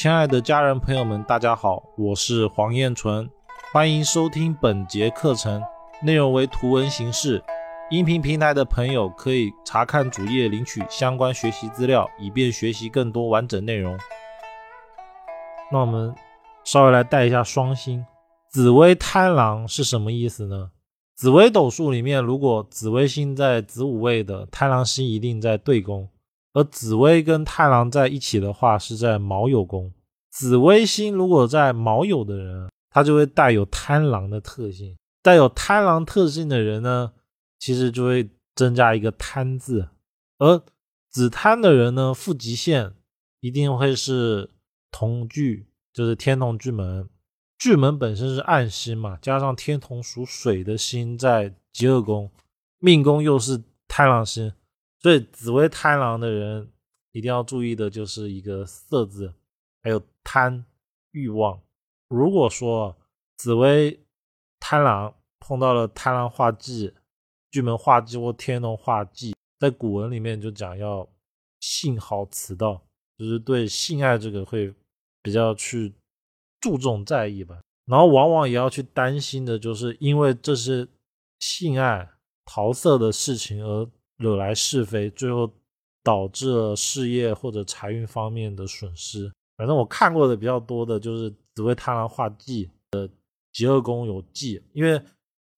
亲爱的家人朋友们，大家好，我是黄彦纯，欢迎收听本节课程，内容为图文形式。音频平台的朋友可以查看主页领取相关学习资料，以便学习更多完整内容。那我们稍微来带一下双星，紫微贪狼是什么意思呢？紫微斗数里面，如果紫微星在子午位的，贪狼星一定在对宫。而紫薇跟太郎在一起的话，是在卯酉宫。紫薇星如果在卯酉的人，他就会带有贪狼的特性。带有贪狼特性的人呢，其实就会增加一个贪字。而子贪的人呢，负极限一定会是同巨，就是天同巨门。巨门本身是暗星嘛，加上天同属水的星在极恶宫，命宫又是贪狼星。所以紫薇贪狼的人一定要注意的就是一个色字，还有贪欲望。如果说紫薇贪狼碰到了贪狼化忌、巨门化忌或天龙化忌，在古文里面就讲要性好辞道，就是对性爱这个会比较去注重在意吧。然后往往也要去担心的就是因为这是性爱桃色的事情而。惹来是非，最后导致了事业或者财运方面的损失。反正我看过的比较多的就是紫薇贪狼化忌的极恶宫有忌，因为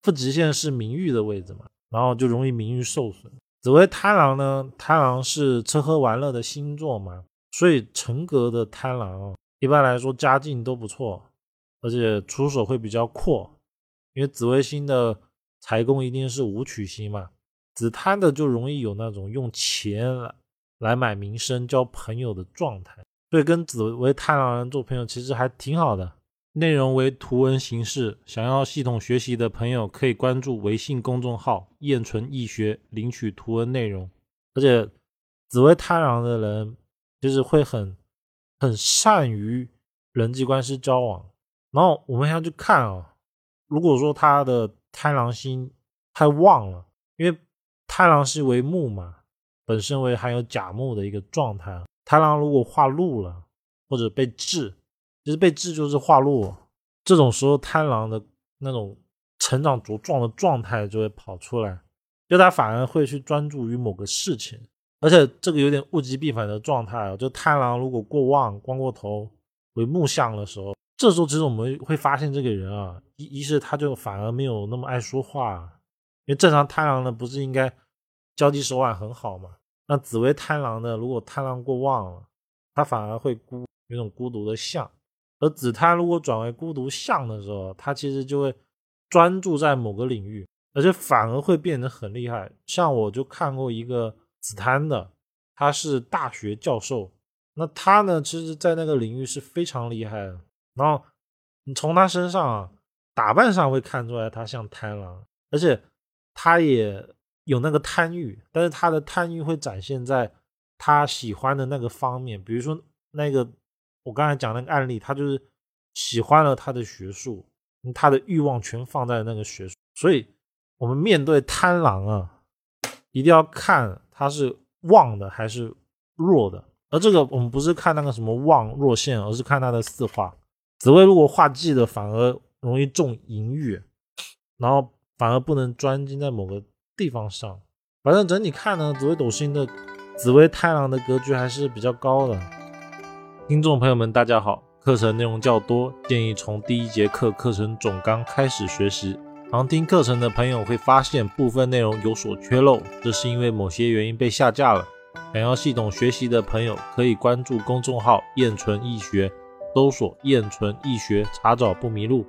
负极限是名誉的位置嘛，然后就容易名誉受损。紫薇贪狼呢，贪狼是吃喝玩乐的星座嘛，所以成格的贪狼一般来说家境都不错，而且出手会比较阔，因为紫微星的财宫一定是武曲星嘛。子贪的就容易有那种用钱来来买名声、交朋友的状态，所以跟紫薇贪狼人做朋友其实还挺好的。内容为图文形式，想要系统学习的朋友可以关注微信公众号“燕纯易学”领取图文内容。而且紫薇贪狼的人其实会很很善于人际关系交往。然后我们要去看啊，如果说他的贪狼星太旺了，因为贪狼是为木嘛，本身为含有甲木的一个状态。贪狼如果化禄了，或者被制，其实被制就是化禄。这种时候，贪狼的那种成长茁壮的状态就会跑出来，就他反而会去专注于某个事情，而且这个有点物极必反的状态啊。就贪狼如果过旺、光过头为木相的时候，这时候其实我们会发现这个人啊，一一是他就反而没有那么爱说话。因为正常贪狼呢，不是应该交际手腕很好嘛？那紫薇贪狼呢，如果贪狼过旺了，他反而会孤，有种孤独的相；而紫贪如果转为孤独相的时候，他其实就会专注在某个领域，而且反而会变得很厉害。像我就看过一个紫贪的，他是大学教授，那他呢，其实在那个领域是非常厉害的。然后你从他身上啊，打扮上会看出来他像贪狼，而且。他也有那个贪欲，但是他的贪欲会展现在他喜欢的那个方面，比如说那个我刚才讲那个案例，他就是喜欢了他的学术，他的欲望全放在那个学术，所以我们面对贪狼啊，一定要看他是旺的还是弱的，而这个我们不是看那个什么旺弱线，而是看他的四化。紫薇如果化忌的，反而容易重淫欲，然后。反而不能专精在某个地方上。反正整体看呢，紫微斗星的紫微太郎的格局还是比较高的。听众朋友们，大家好，课程内容较多，建议从第一节课课程总纲开始学习。常听课程的朋友会发现部分内容有所缺漏，这是因为某些原因被下架了。想要系统学习的朋友可以关注公众号“燕纯易学”，搜索“燕纯易学”，查找不迷路。